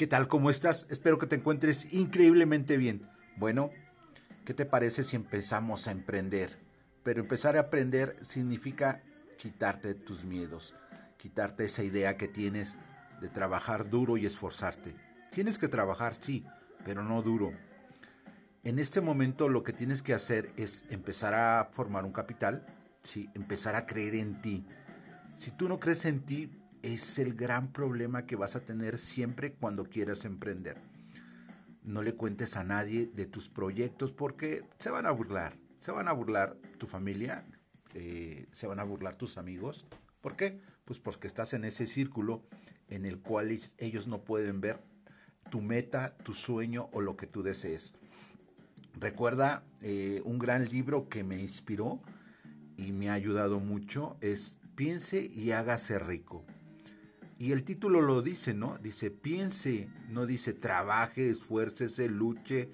¿Qué tal? ¿Cómo estás? Espero que te encuentres increíblemente bien. Bueno, ¿qué te parece si empezamos a emprender? Pero empezar a aprender significa quitarte tus miedos, quitarte esa idea que tienes de trabajar duro y esforzarte. Tienes que trabajar, sí, pero no duro. En este momento lo que tienes que hacer es empezar a formar un capital, sí, empezar a creer en ti. Si tú no crees en ti, es el gran problema que vas a tener siempre cuando quieras emprender. No le cuentes a nadie de tus proyectos porque se van a burlar. Se van a burlar tu familia, eh, se van a burlar tus amigos. ¿Por qué? Pues porque estás en ese círculo en el cual ellos no pueden ver tu meta, tu sueño o lo que tú desees. Recuerda eh, un gran libro que me inspiró y me ha ayudado mucho es Piense y hágase rico. Y el título lo dice, ¿no? Dice, piense, no dice trabaje, esfuércese, luche,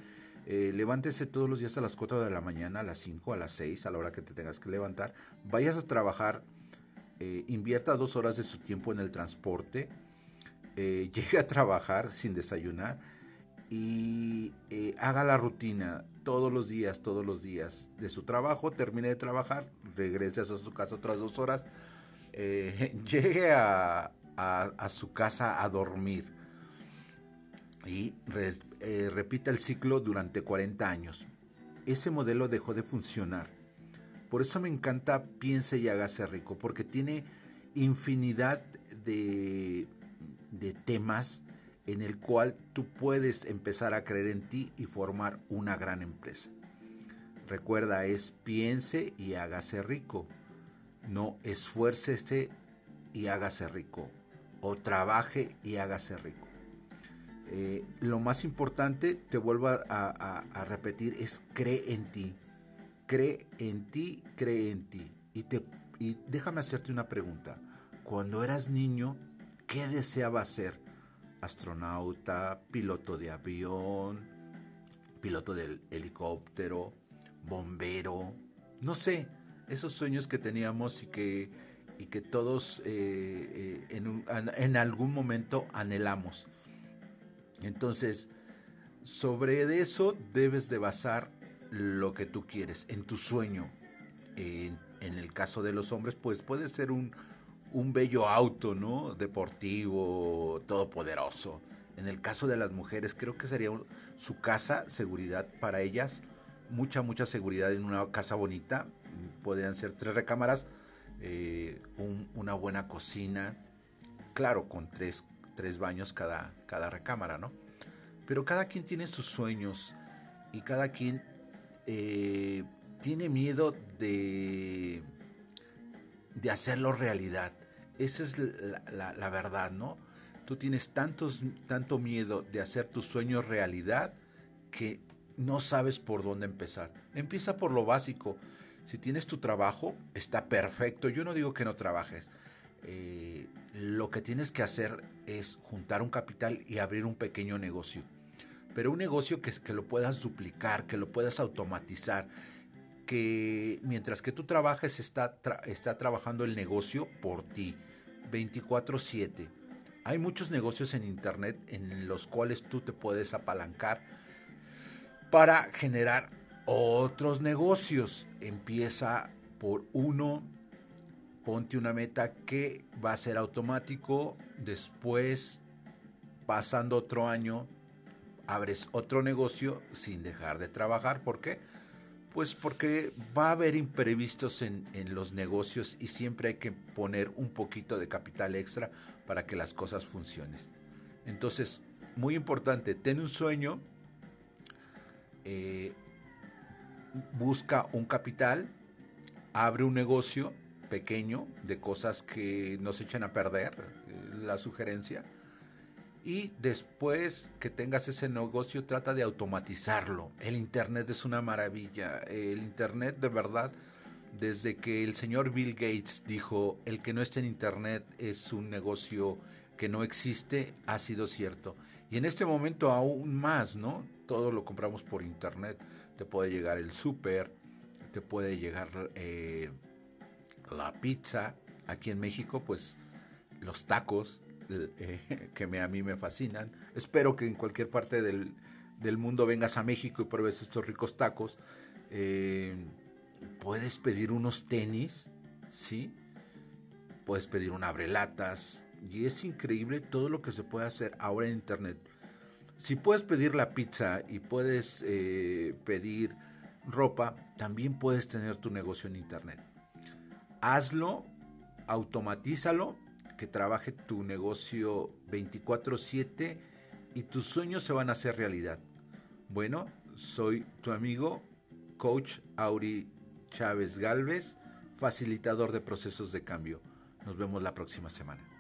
eh, levántese todos los días a las 4 de la mañana, a las 5, a las 6, a la hora que te tengas que levantar, vayas a trabajar, eh, invierta dos horas de su tiempo en el transporte, eh, llegue a trabajar sin desayunar y haga la rutina todos los días, todos los días de su trabajo, termine de trabajar, regrese a su casa otras dos horas, llegue a, a, su casa a dormir. Y eh, repita el ciclo durante 40 años. Ese modelo dejó de funcionar. Por eso me encanta Piense y hágase rico, porque tiene infinidad de, de temas en el cual tú puedes empezar a creer en ti y formar una gran empresa. Recuerda, es piense y hágase rico. No esfuércese y hágase rico o trabaje y hágase rico. Eh, lo más importante, te vuelvo a, repetir, es cree en ti. Cree en ti, cree en ti. Y, te, y déjame hacerte una pregunta. Cuando eras niño, ¿qué deseabas ser? Astronauta, piloto de avión, piloto del helicóptero, bombero, no sé, esos sueños que teníamos y que y que todos eh, eh, en, algún momento anhelamos. Entonces, sobre eso debes de basar lo que tú quieres, en tu sueño. En, el caso de los hombres, pues puede ser un, un bello auto, ¿no? Deportivo, todopoderoso. En el caso de las mujeres, creo que sería su casa, seguridad para ellas, mucha, mucha seguridad en una casa bonita. Podrían ser tres recámaras eh, una buena cocina, claro, con tres, tres baños cada, cada recámara, ¿no? Pero cada quien tiene sus sueños y cada quien eh, tiene miedo de, de hacerlo realidad. Esa es la, verdad, ¿no? Tú tienes tantos, tanto miedo de hacer tus sueños realidad que no sabes por dónde empezar. Empieza por lo básico. Si tienes tu trabajo, está perfecto. Yo no digo que no trabajes. Eh, lo que tienes que hacer es juntar un capital y abrir un pequeño negocio. Pero un negocio que, que lo puedas duplicar, que lo puedas automatizar, que mientras que tú trabajes está, está trabajando el negocio por ti, 24/7. Hay muchos negocios en Internet en los cuales tú te puedes apalancar para generar otros negocios. Empieza por uno, ponte una meta que va a ser automático, después, pasando otro año, abres otro negocio sin dejar de trabajar. ¿Por qué? Pues porque va a haber imprevistos en, en, los negocios y siempre hay que poner un poquito de capital extra para que las cosas funcionen. Entonces, muy importante, ten un sueño, eh, busca un capital, abre un negocio pequeño de cosas que no se echen a perder, eh, la sugerencia, y después que tengas ese negocio trata de automatizarlo. El Internet es una maravilla, el Internet de verdad, desde que el señor Bill Gates dijo, el que no esté en Internet es un negocio que no existe, ha sido cierto. Y en este momento aún más, ¿no? Todo lo compramos por Internet te puede llegar el súper, te puede llegar eh, la pizza. Aquí en México, pues los tacos, eh, que a mí me fascinan. Espero que en cualquier parte del, del mundo vengas a México y pruebes estos ricos tacos. Eh, puedes pedir unos tenis, ¿sí? Puedes pedir un abrelatas. Y es increíble todo lo que se puede hacer ahora en Internet. Si puedes pedir la pizza y puedes eh, pedir ropa, también puedes tener tu negocio en Internet. Hazlo, automatízalo, que trabaje tu negocio 24/7 y tus sueños se van a hacer realidad. Bueno, soy tu amigo, coach Auri Chávez Galvez, facilitador de procesos de cambio. Nos vemos la próxima semana.